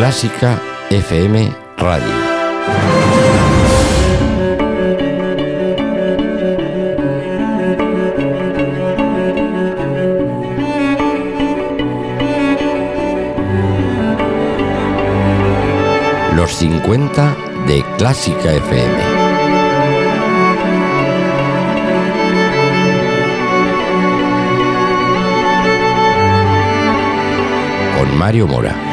Clásica FM Radio. Los 50 de Clásica FM. con Mario Mora.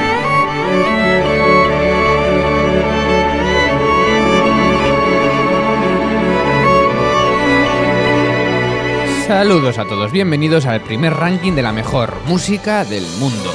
Saludos a todos, bienvenidos al primer ranking de la mejor música del mundo.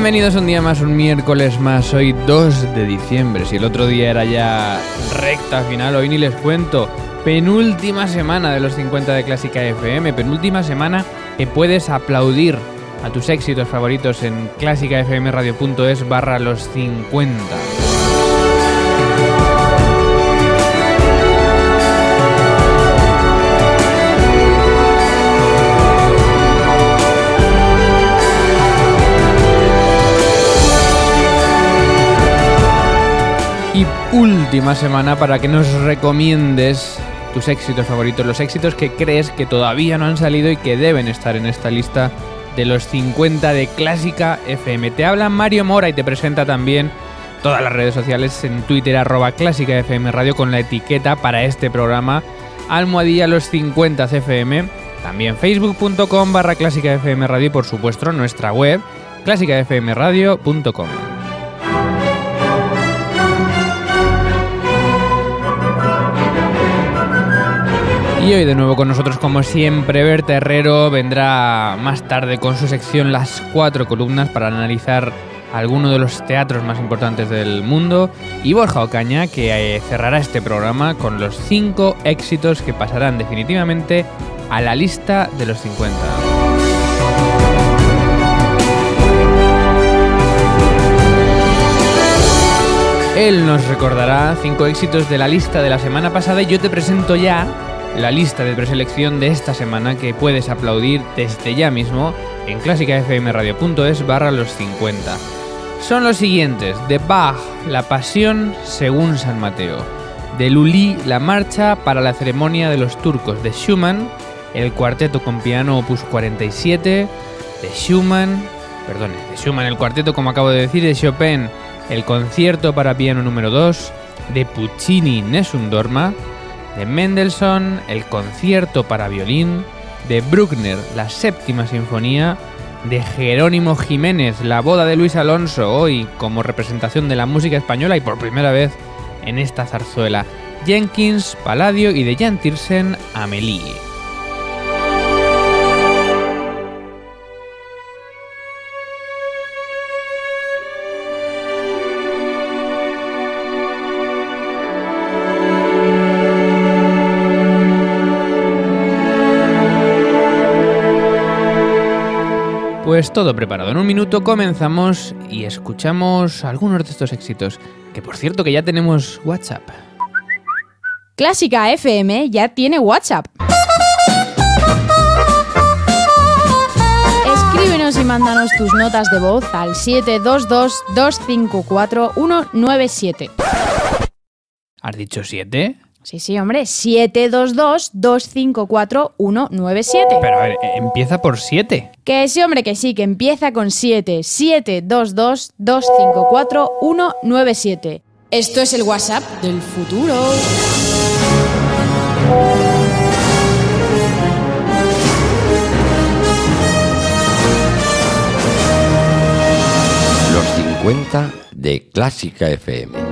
Bienvenidos un día más, un miércoles más, hoy 2 de diciembre. Si el otro día era ya recta final, hoy ni les cuento. Penúltima semana de los 50 de Clásica FM, penúltima semana que puedes aplaudir a tus éxitos favoritos en clásicafmradio.es barra los 50. Y última semana para que nos recomiendes tus éxitos favoritos, los éxitos que crees que todavía no han salido y que deben estar en esta lista de los 50 de Clásica FM. Te habla Mario Mora y te presenta también todas las redes sociales en Twitter arroba Clásica FM Radio con la etiqueta para este programa Almohadilla los 50 FM. También facebook.com barra Clásica FM Radio y por supuesto nuestra web clásicafmradio.com. Y de nuevo con nosotros como siempre Berta Herrero vendrá más tarde con su sección Las cuatro columnas para analizar algunos de los teatros más importantes del mundo y Borja Ocaña que eh, cerrará este programa con los cinco éxitos que pasarán definitivamente a la lista de los 50. Él nos recordará cinco éxitos de la lista de la semana pasada y yo te presento ya la lista de preselección de esta semana que puedes aplaudir desde ya mismo en clásicafmradio.es barra los 50. Son los siguientes, de Bach, La Pasión según San Mateo, de Lully, La Marcha para la ceremonia de los turcos, de Schumann, el cuarteto con piano opus 47, de Schumann, perdón, de Schumann el cuarteto como acabo de decir, de Chopin, el concierto para piano número 2, de Puccini Nessun Dorma, de Mendelssohn, el concierto para violín, de Bruckner, la séptima sinfonía, de Jerónimo Jiménez, la boda de Luis Alonso, hoy como representación de la música española y por primera vez en esta zarzuela, Jenkins, Palladio y de Jan Tiersen, Amélie. Pues todo preparado. En un minuto comenzamos y escuchamos algunos de estos éxitos. Que por cierto que ya tenemos WhatsApp. Clásica FM ya tiene WhatsApp. Escríbenos y mándanos tus notas de voz al 722-254-197. ¿Has dicho 7? Sí, sí, hombre, 722-254-197. Pero a ver, eh, empieza por 7. Que sí, hombre, que sí, que empieza con 7. 722-254-197. Esto es el WhatsApp del futuro. Los 50 de Clásica FM.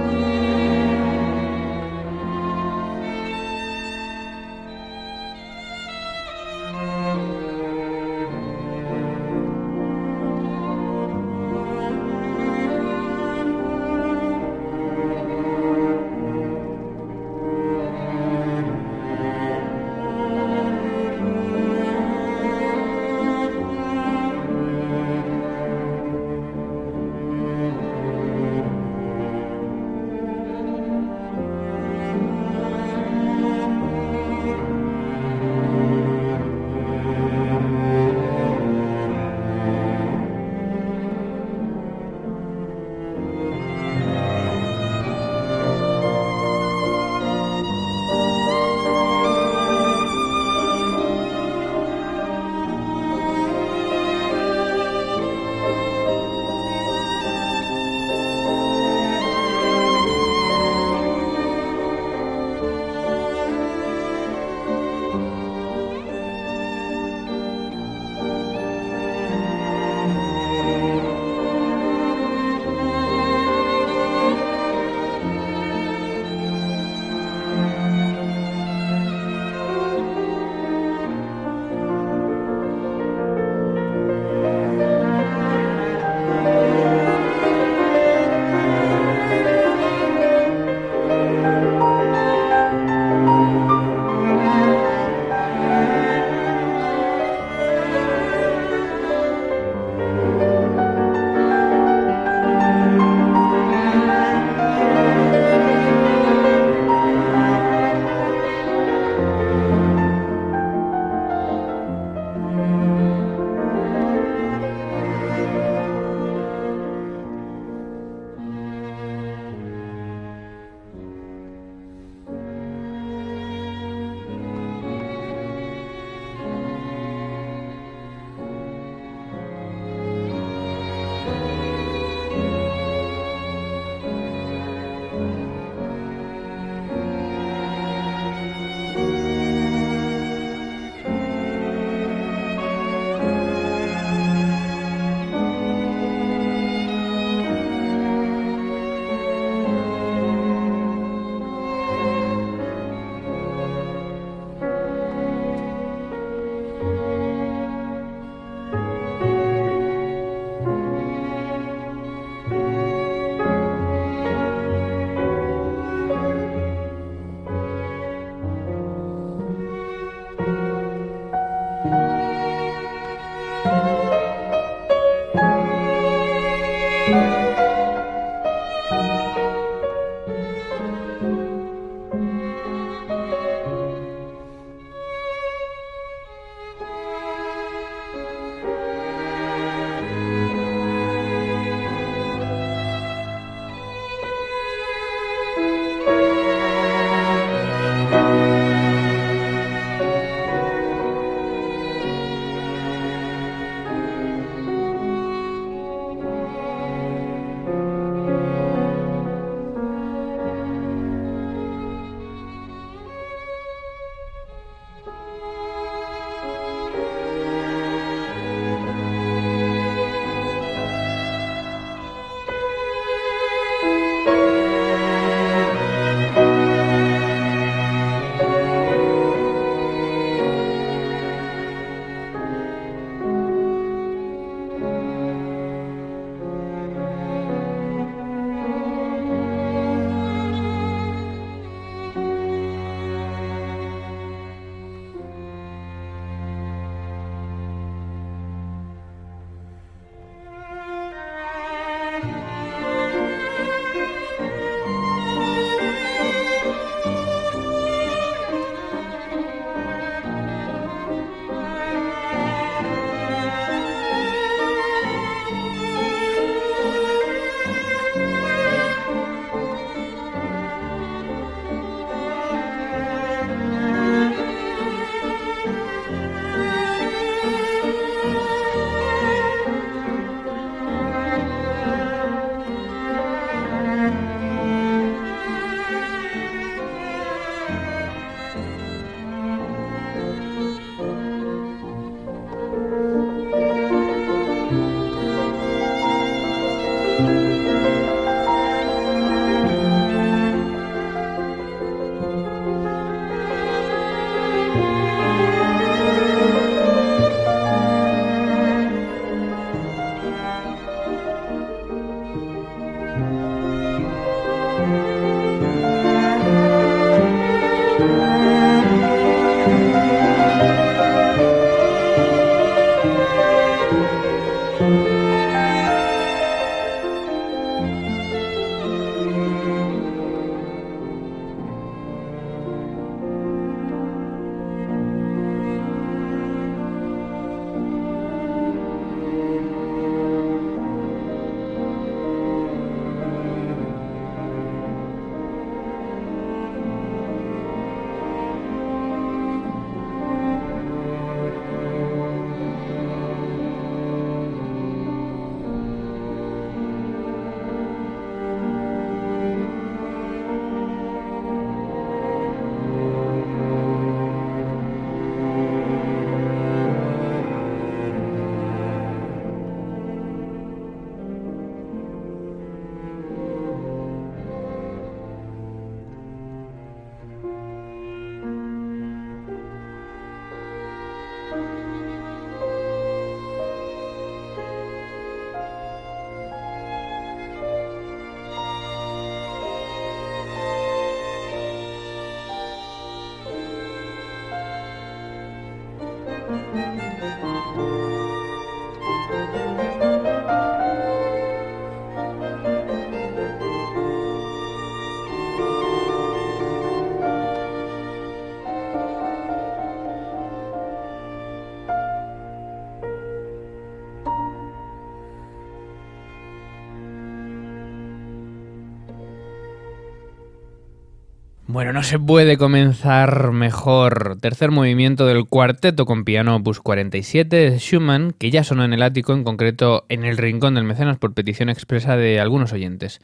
Bueno, no se puede comenzar mejor. Tercer movimiento del cuarteto con piano opus 47 de Schumann, que ya sonó en el ático, en concreto en el rincón del mecenas por petición expresa de algunos oyentes.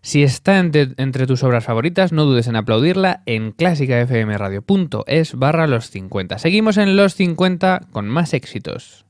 Si está entre, entre tus obras favoritas, no dudes en aplaudirla en clásicafmradio.es barra los 50. Seguimos en los 50 con más éxitos.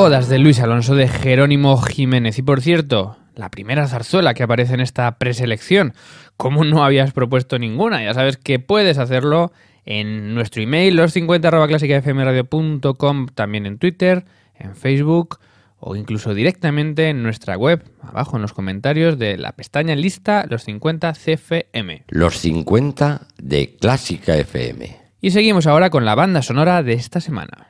Bodas de Luis Alonso de Jerónimo Jiménez. Y por cierto, la primera zarzuela que aparece en esta preselección. ¿Cómo no habías propuesto ninguna? Ya sabes que puedes hacerlo en nuestro email, los50 también en Twitter, en Facebook o incluso directamente en nuestra web, abajo en los comentarios de la pestaña lista Los 50 CFM. Los 50 de Clásica FM. Y seguimos ahora con la banda sonora de esta semana.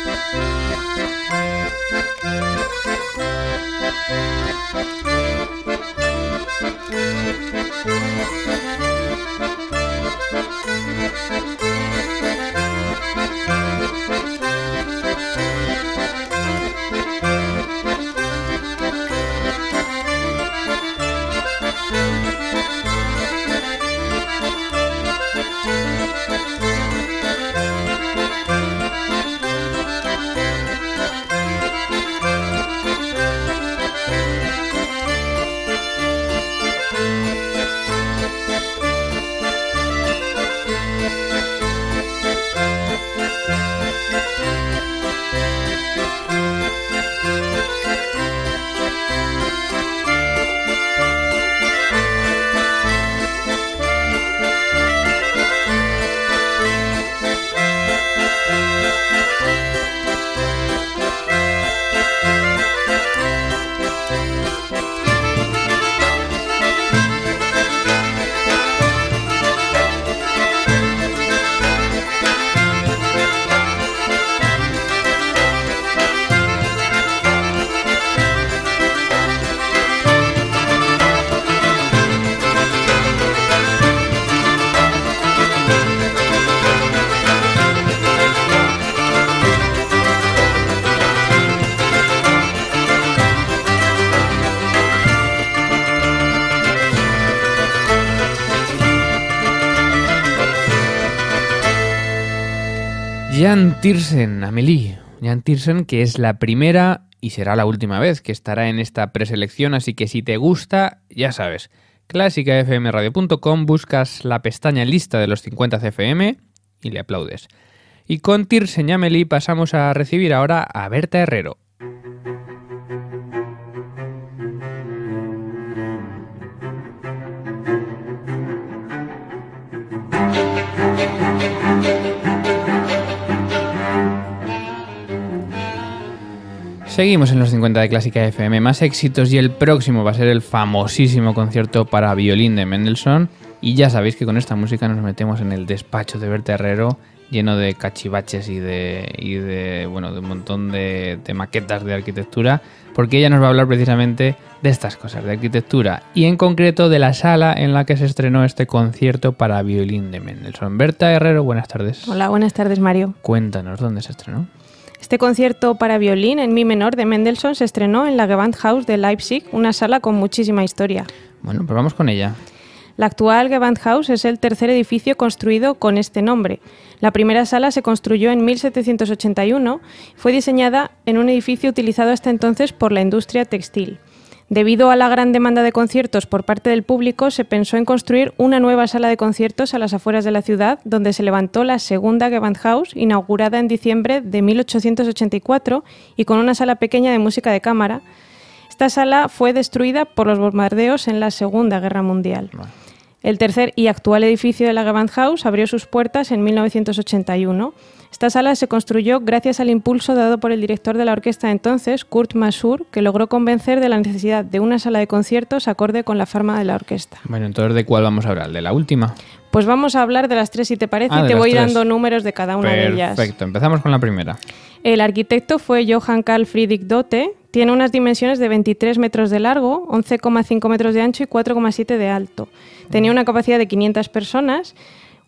Jan Tiersen, Amelie. Jan que es la primera y será la última vez que estará en esta preselección, así que si te gusta, ya sabes, clásicafmradio.com, buscas la pestaña lista de los 50 CFM y le aplaudes. Y con Tirsen y Amelie pasamos a recibir ahora a Berta Herrero. Seguimos en los 50 de Clásica FM, más éxitos y el próximo va a ser el famosísimo concierto para violín de Mendelssohn. Y ya sabéis que con esta música nos metemos en el despacho de Berta Herrero, lleno de cachivaches y de, y de, bueno, de un montón de, de maquetas de arquitectura, porque ella nos va a hablar precisamente de estas cosas, de arquitectura, y en concreto de la sala en la que se estrenó este concierto para violín de Mendelssohn. Berta Herrero, buenas tardes. Hola, buenas tardes, Mario. Cuéntanos dónde se estrenó. Este concierto para violín en mi menor de Mendelssohn se estrenó en la Gewandhaus de Leipzig, una sala con muchísima historia. Bueno, pues vamos con ella. La actual Gewandhaus es el tercer edificio construido con este nombre. La primera sala se construyó en 1781 y fue diseñada en un edificio utilizado hasta entonces por la industria textil. Debido a la gran demanda de conciertos por parte del público, se pensó en construir una nueva sala de conciertos a las afueras de la ciudad, donde se levantó la segunda Gewandhaus, inaugurada en diciembre de 1884 y con una sala pequeña de música de cámara. Esta sala fue destruida por los bombardeos en la Segunda Guerra Mundial. El tercer y actual edificio de la Gewandhaus abrió sus puertas en 1981. Esta sala se construyó gracias al impulso dado por el director de la orquesta entonces, Kurt Masur, que logró convencer de la necesidad de una sala de conciertos acorde con la forma de la orquesta. Bueno, entonces ¿de cuál vamos a hablar? ¿De la última? Pues vamos a hablar de las tres si te parece Ah, y de te voy tres. dando números de cada una de ellas. Perfecto, empezamos con la primera. El arquitecto fue Johann Carl Friedrich Dotte. Tiene unas dimensiones de 23 metros de largo, 11,5 metros de ancho y 4,7 de alto. Tenía una capacidad de 500 personas,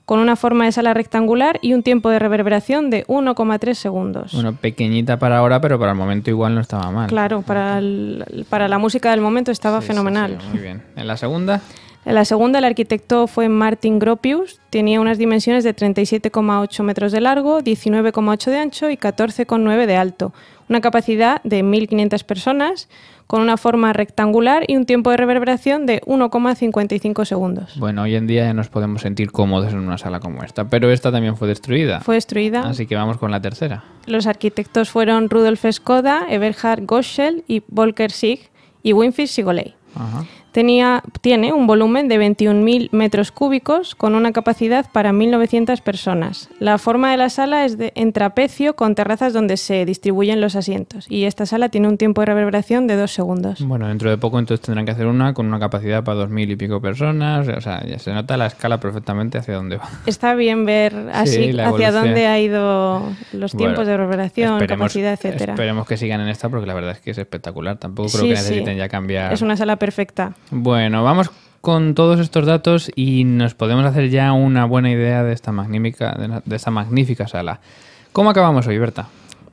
con una forma de sala rectangular y un tiempo de reverberación de 1,3 segundos. Bueno, pequeñita para ahora, pero para el momento igual no estaba mal. Claro, para, el- para la música del momento estaba Sí, fenomenal. sí, muy bien. En la segunda, la segunda, el arquitecto fue Martin Gropius. Tenía unas dimensiones de 37,8 metros de largo, 19,8 de ancho y 14,9 de alto. Una capacidad de 1.500 personas, con una forma rectangular y un tiempo de reverberación de 1,55 segundos. bueno, hoy en día ya nos podemos sentir cómodos en una sala como esta, pero esta también fue destruida. Fue destruida. Así que vamos con la tercera. Los arquitectos fueron Rudolf Skoda, Eberhard Goschel y Volker Sig y Winfried Sigoley. Ajá. Tenía, tiene un volumen de 21.000 metros cúbicos con una capacidad para 1.900 personas. La forma de la sala es de, en trapecio con terrazas donde se distribuyen los asientos y esta sala tiene un tiempo de reverberación de dos segundos. Bueno, dentro de poco entonces tendrán que hacer una con una capacidad para dos mil y pico personas. O sea, ya se nota la escala perfectamente hacia dónde va. Está bien ver así hacia dónde ha ido los tiempos Bueno, de reverberación, capacidad, etcétera. Esperemos que sigan en esta porque la verdad es que es espectacular. Tampoco creo Sí, que sí. necesiten ya cambiar. Es una sala perfecta. Bueno, vamos con todos estos datos y nos podemos hacer ya una buena idea de esta magnífica, de, esta magnífica sala. ¿Cómo acabamos hoy, Berta?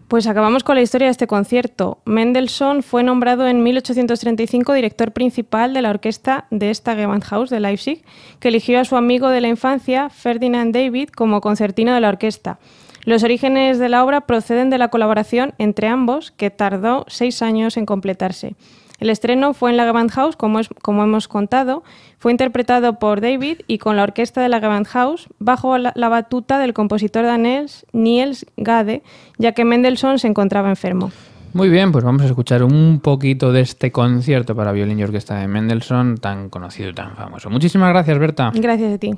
Pues acabamos con la historia de este concierto. Mendelssohn fue nombrado en 1835 director principal de la orquesta de esta Gewandhaus de Leipzig, que eligió a su amigo de la infancia, Ferdinand David, como concertino de la orquesta. Los orígenes de la obra proceden de la colaboración entre ambos, que tardó seis años en completarse. El estreno fue en la Gewandhaus, como, es- como hemos contado, fue interpretado por David y con la orquesta de la Gewandhaus bajo la, la batuta del compositor danés Niels Gade, ya que Mendelssohn se encontraba enfermo. Muy bien, pues vamos a escuchar un poquito de este concierto para violín y orquesta de Mendelssohn, tan conocido y tan famoso. Muchísimas gracias, Berta. Gracias a ti.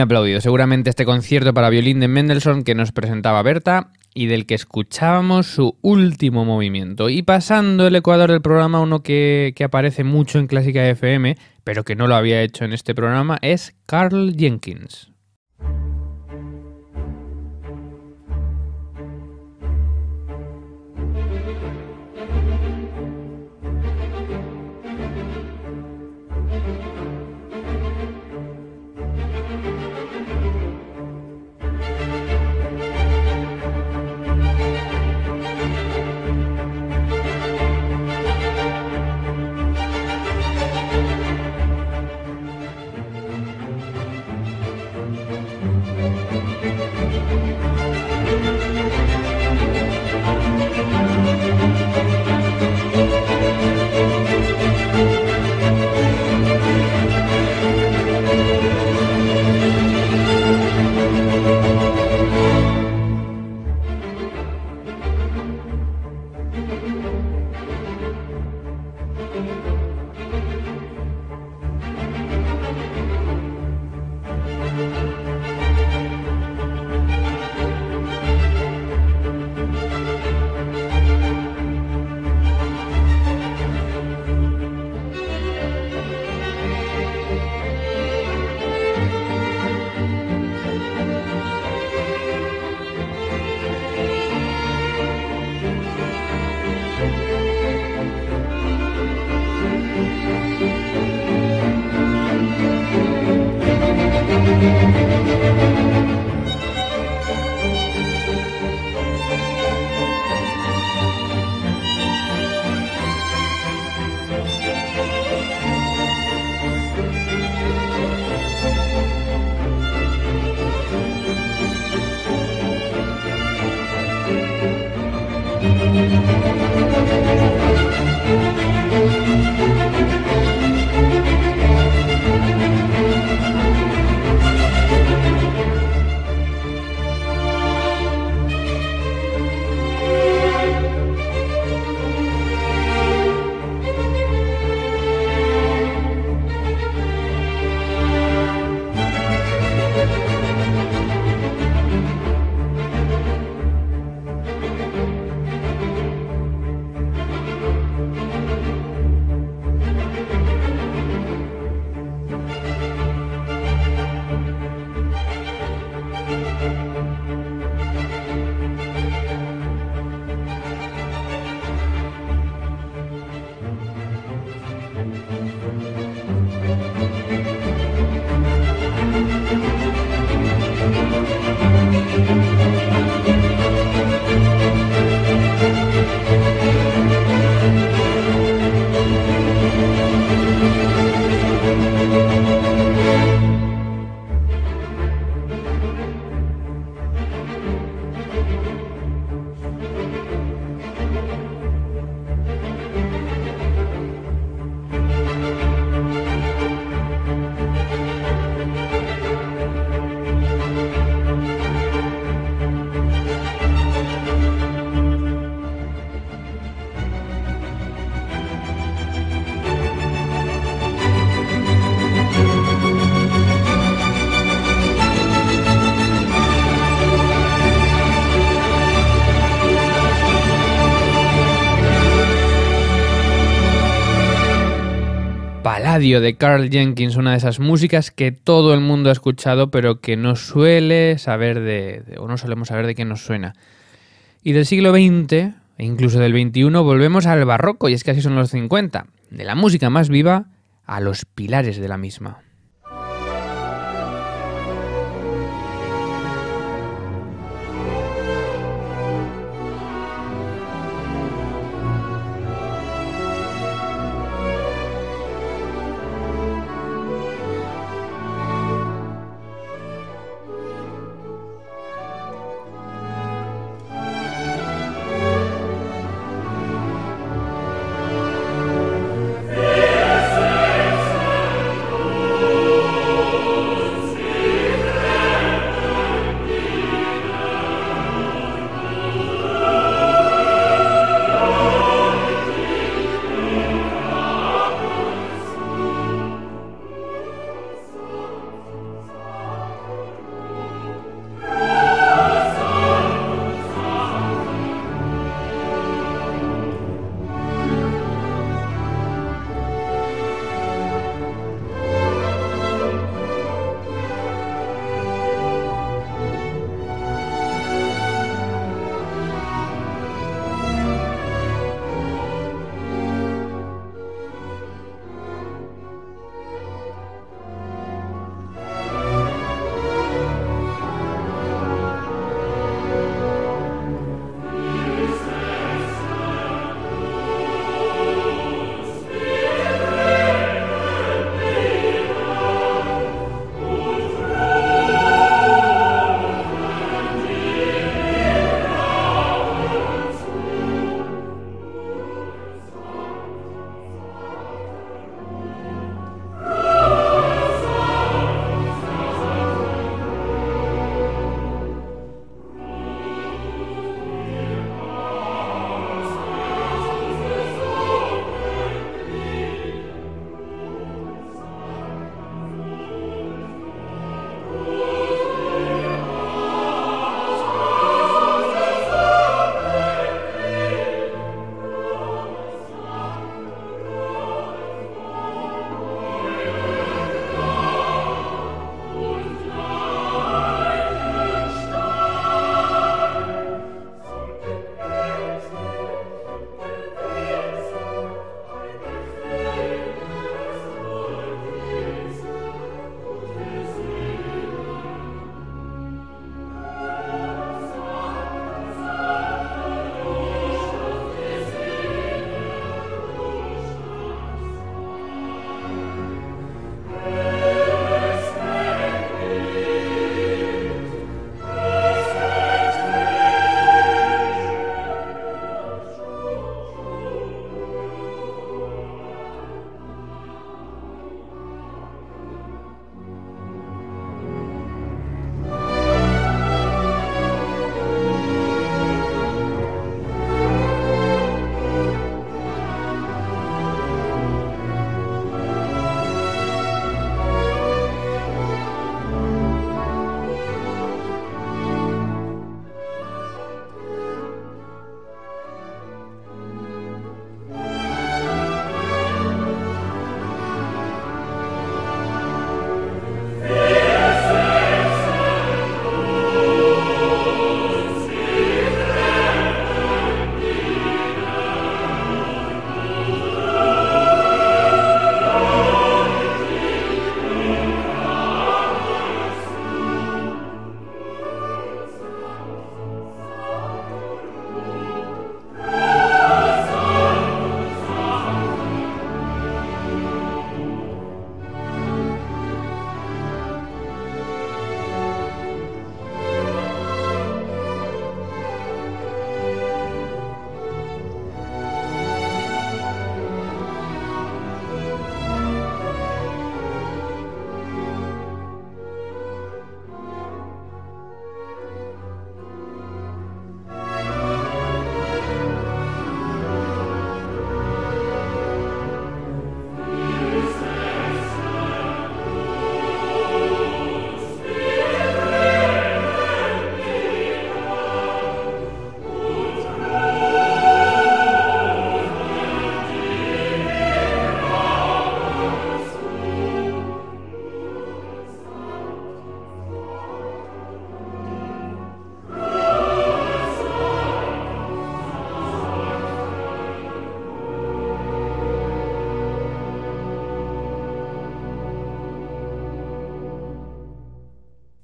Aplaudido. Seguramente este concierto para violín de Mendelssohn que nos presentaba Berta y del que escuchábamos su último movimiento. Y pasando el ecuador del programa, uno que, que aparece mucho en Clásica FM, pero que no lo había hecho en este programa, es Carl Jenkins. De Carl Jenkins, una de esas músicas que todo el mundo ha escuchado, pero que no suele saber de, o no solemos saber de qué nos suena. Y del siglo XX, e incluso del XXI, volvemos al barroco, y es que así son los 50, de la música más viva a los pilares de la misma.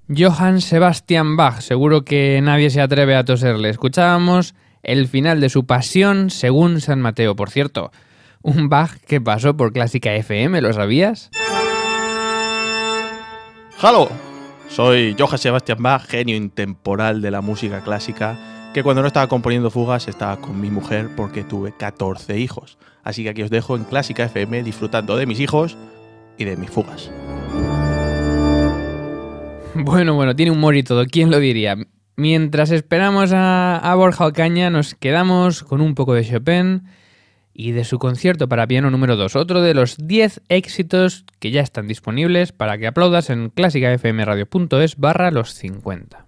Johann Sebastian Bach, seguro que nadie se atreve a toserle. Escuchábamos el final de su Pasión según San Mateo, por cierto. Un Bach que pasó por Clásica FM, ¿lo sabías? ¡Halo! Soy Johann Sebastian Bach, genio intemporal de la música clásica, que cuando no estaba componiendo fugas estaba con mi mujer porque tuve 14 hijos. Así que aquí os dejo en Clásica FM disfrutando de mis hijos y de mis fugas. Bueno, bueno, tiene humor y todo, ¿quién lo diría? Mientras esperamos a, Borja Ocaña, nos quedamos con un poco de Chopin y de su concierto para piano número 2, otro de los 10 éxitos que ya están disponibles para que aplaudas en clásicafmradio.es barra los 50.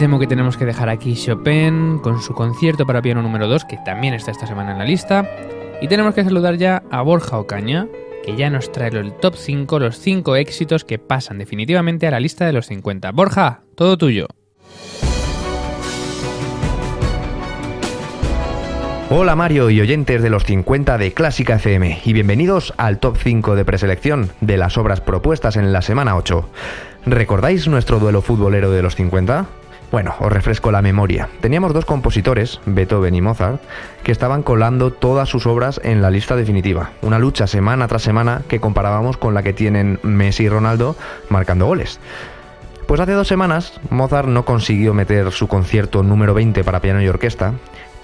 Temo que tenemos que dejar aquí Chopin con su concierto para piano número 2, que también está esta semana en la lista. Y tenemos que saludar ya a Borja Ocaña, que ya nos trae el top 5, los 5 éxitos que pasan definitivamente a la lista de los 50. Borja, todo tuyo. Hola Mario y oyentes de los 50 de Clásica FM y bienvenidos al top 5 de preselección de las obras propuestas en la semana 8. ¿Recordáis nuestro duelo futbolero de los 50? Bueno, os refresco la memoria. Teníamos dos compositores, Beethoven y Mozart, que estaban colando todas sus obras en la lista definitiva. Una lucha semana tras semana que comparábamos con la que tienen Messi y Ronaldo marcando goles. Pues hace dos semanas Mozart no consiguió meter su concierto número 20 para piano y orquesta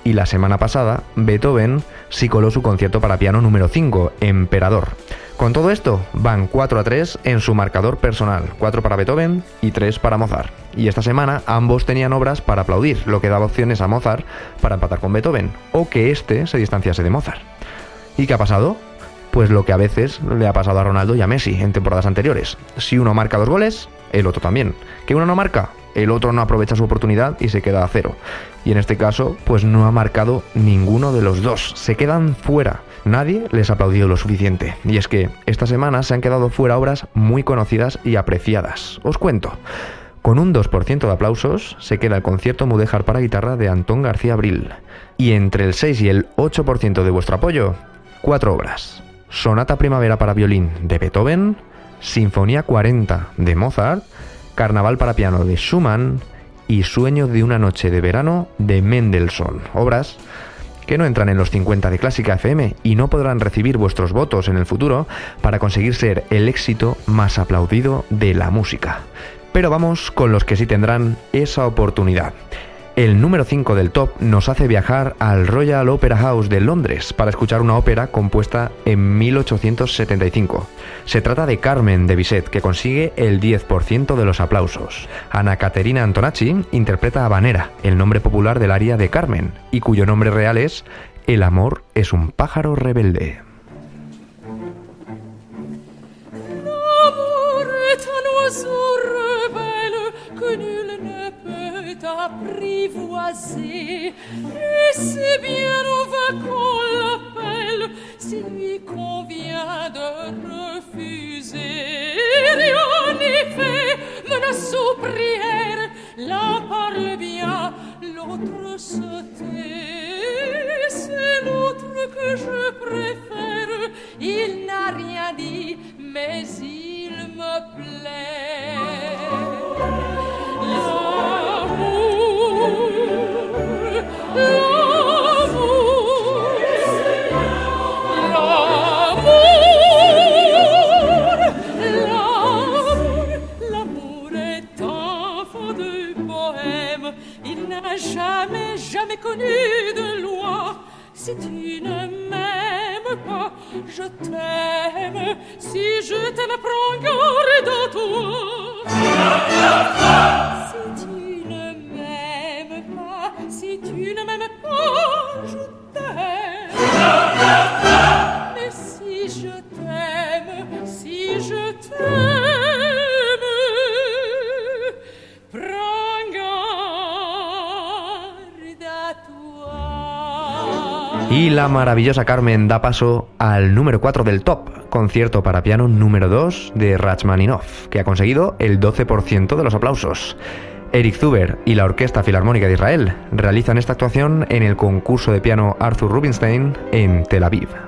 y la semana pasada Beethoven sí coló su concierto para piano número 5, Emperador. Con todo esto, van 4 a 3 en su marcador personal, 4 para Beethoven y 3 para Mozart. Y esta semana ambos tenían obras para aplaudir, lo que daba opciones a Mozart para empatar con Beethoven, o que éste se distanciase de Mozart. ¿Y qué ha pasado? Pues lo que a veces le ha pasado a Ronaldo y a Messi en temporadas anteriores. Si uno marca dos goles, el otro también. ¿Que uno no marca? El otro no aprovecha su oportunidad y se queda a cero. Y en este caso, pues no ha marcado ninguno de los dos. Se quedan fuera nadie les ha aplaudido lo suficiente. Y es que esta semana se han quedado fuera obras muy conocidas y apreciadas. Os cuento. Con un 2% de aplausos se queda el concierto Mudéjar para guitarra de Antón García Abril. Y entre el 6 y el 8% de vuestro apoyo, cuatro obras. Sonata Primavera para violín de Beethoven, Sinfonía 40 de Mozart, Carnaval para piano de Schumann y Sueño de una noche de verano de Mendelssohn. Obras que no entran en los 50 de Clásica FM y no podrán recibir vuestros votos en el futuro para conseguir ser el éxito más aplaudido de la música. Pero vamos con los que sí tendrán esa oportunidad. El número 5 del top nos hace viajar al Royal Opera House de Londres para escuchar una ópera compuesta en 1875. Se trata de Carmen de Bizet, que consigue el 10% de los aplausos. Ana Caterina Antonacci interpreta a Vanera, el nombre popular del área de Carmen, y cuyo nombre real es El amor es un pájaro rebelde. C'est bien, on va qu'on l'appelle, s'il lui convient de refuser. Et en effet, menace aux prières, l'un parle bien, l'autre se tait. C'est l'autre que je préfère, il n'a rien dit, mais il me plaît. jamais, jamais connu de loi. Si tu ne m'aimes pas, je t'aime. Si je t'aime, prends garde à toi. Si tu ne m'aimes pas, si tu ne m'aimes pas, je t'aime. Mais si je t'aime, si je t'aime, Y la maravillosa Carmen da paso al número 4 del top, concierto para piano número 2 de Rachmaninoff, que ha conseguido el 12% de los aplausos. Eric Zuber y la Orquesta Filarmónica de Israel realizan esta actuación en el concurso de piano Arthur Rubinstein en Tel Aviv.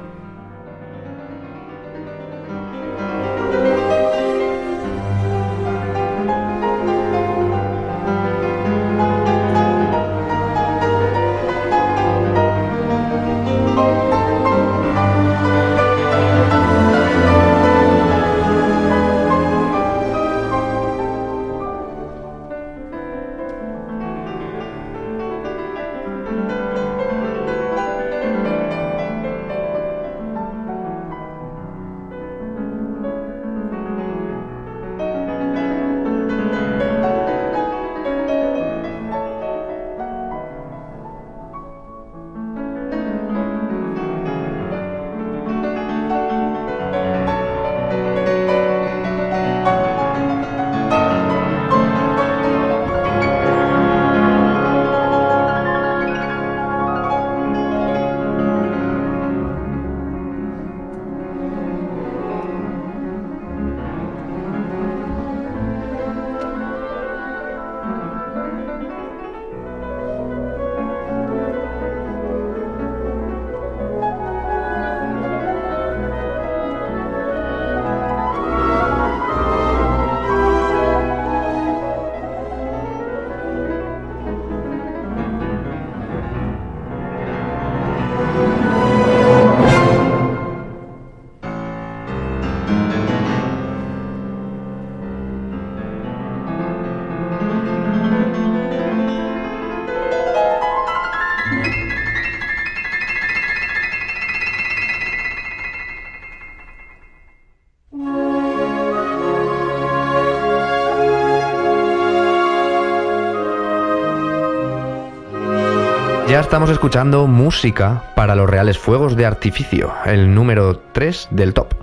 Estamos escuchando música para los reales fuegos de artificio, el número 3 del top.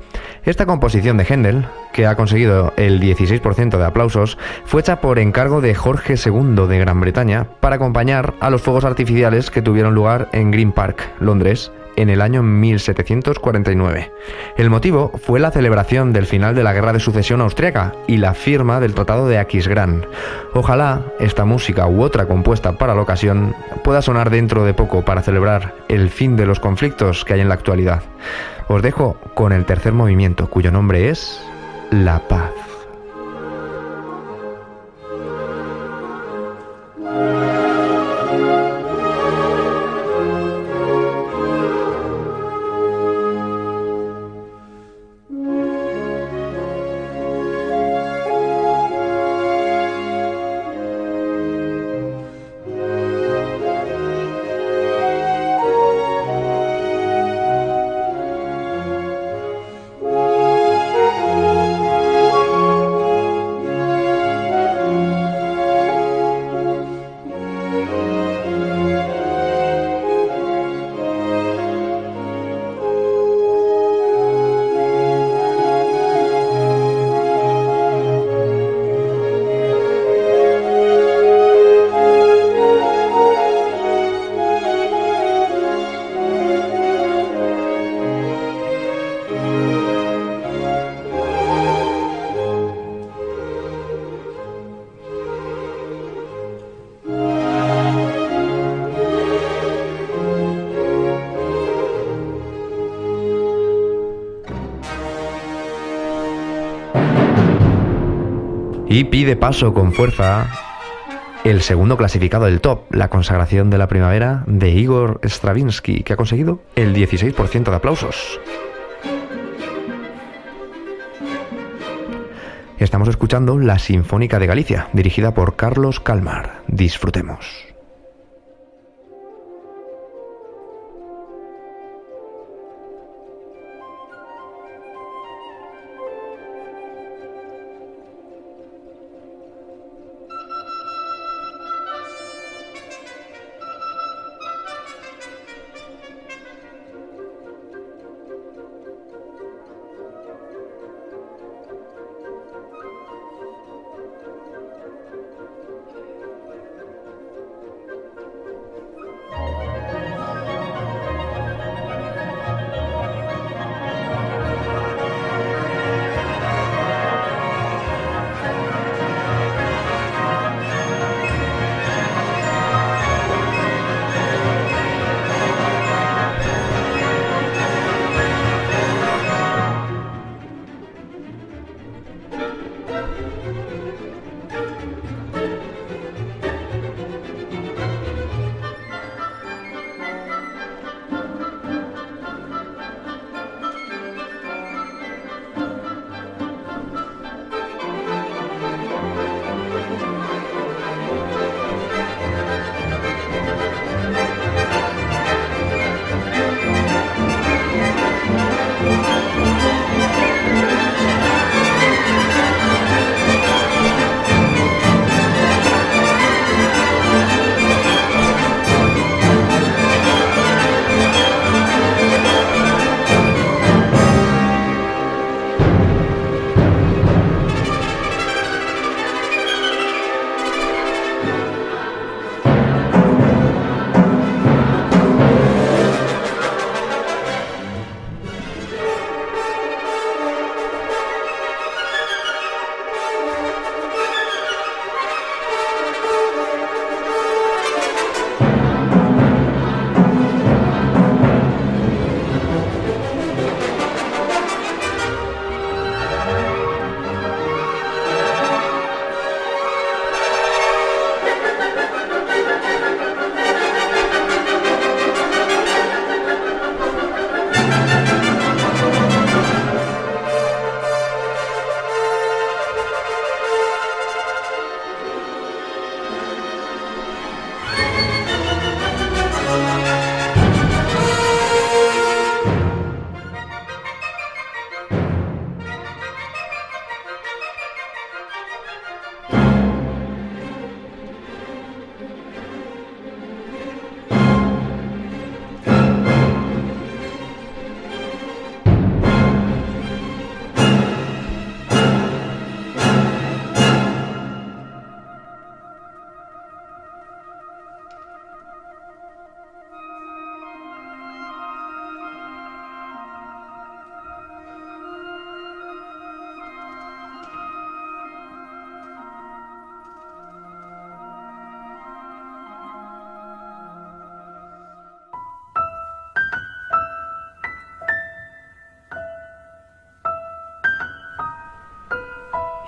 Esta composición de Händel, que ha conseguido el 16% de aplausos, fue hecha por encargo de Jorge II de Gran Bretaña para acompañar a los fuegos artificiales que tuvieron lugar en Green Park, Londres, en el año 1749. El motivo fue la celebración del final de la Guerra de Sucesión Austriaca y la firma del Tratado de Aquisgrán. Ojalá esta música u otra compuesta para la ocasión pueda sonar dentro de poco para celebrar el fin de los conflictos que hay en la actualidad. Os dejo con el tercer movimiento, cuyo nombre es La Paz. Y pide paso con fuerza el segundo clasificado del top, la consagración de la primavera de Igor Stravinsky, que ha conseguido el 16% de aplausos. Estamos escuchando la Sinfónica de Galicia, dirigida por Carlos Calmar. Disfrutemos.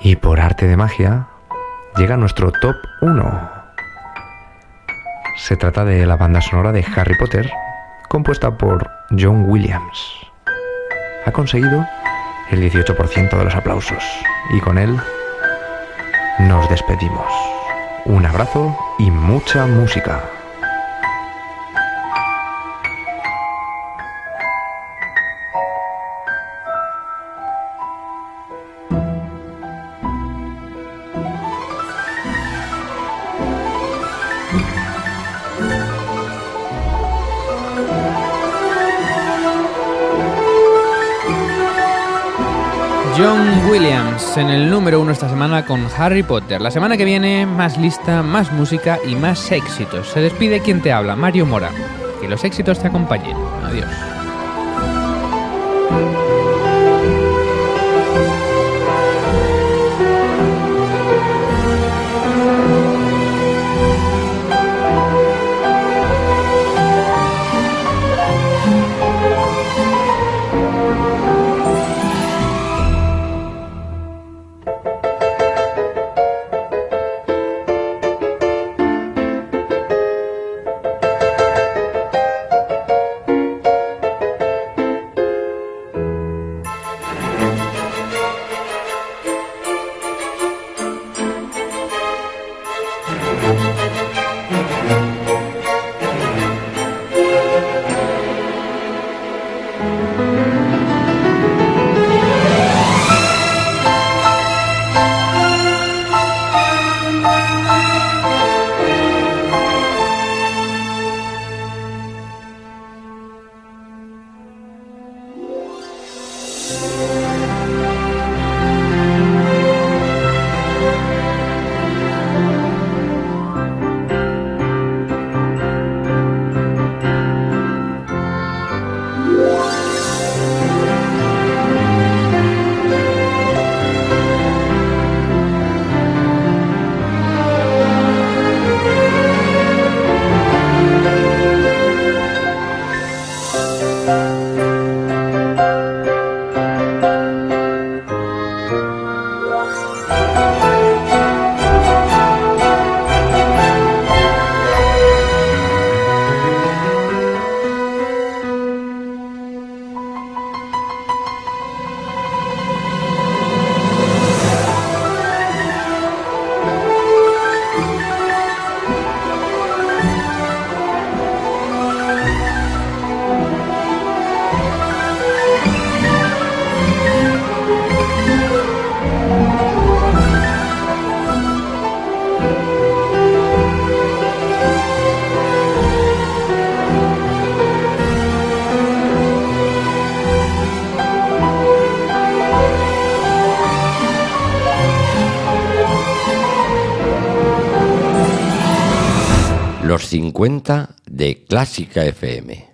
Y por arte de magia, llega nuestro top 1. Se trata de la banda sonora de Harry Potter, compuesta por John Williams. Ha conseguido el 18% de los aplausos y con él nos despedimos. Un abrazo y mucha música. Número uno esta semana con Harry Potter. La semana que viene, más lista, más música y más éxitos. Se despide quien te habla, Mario Mora. Que los éxitos te acompañen. Adiós. Los 50 de Clásica FM.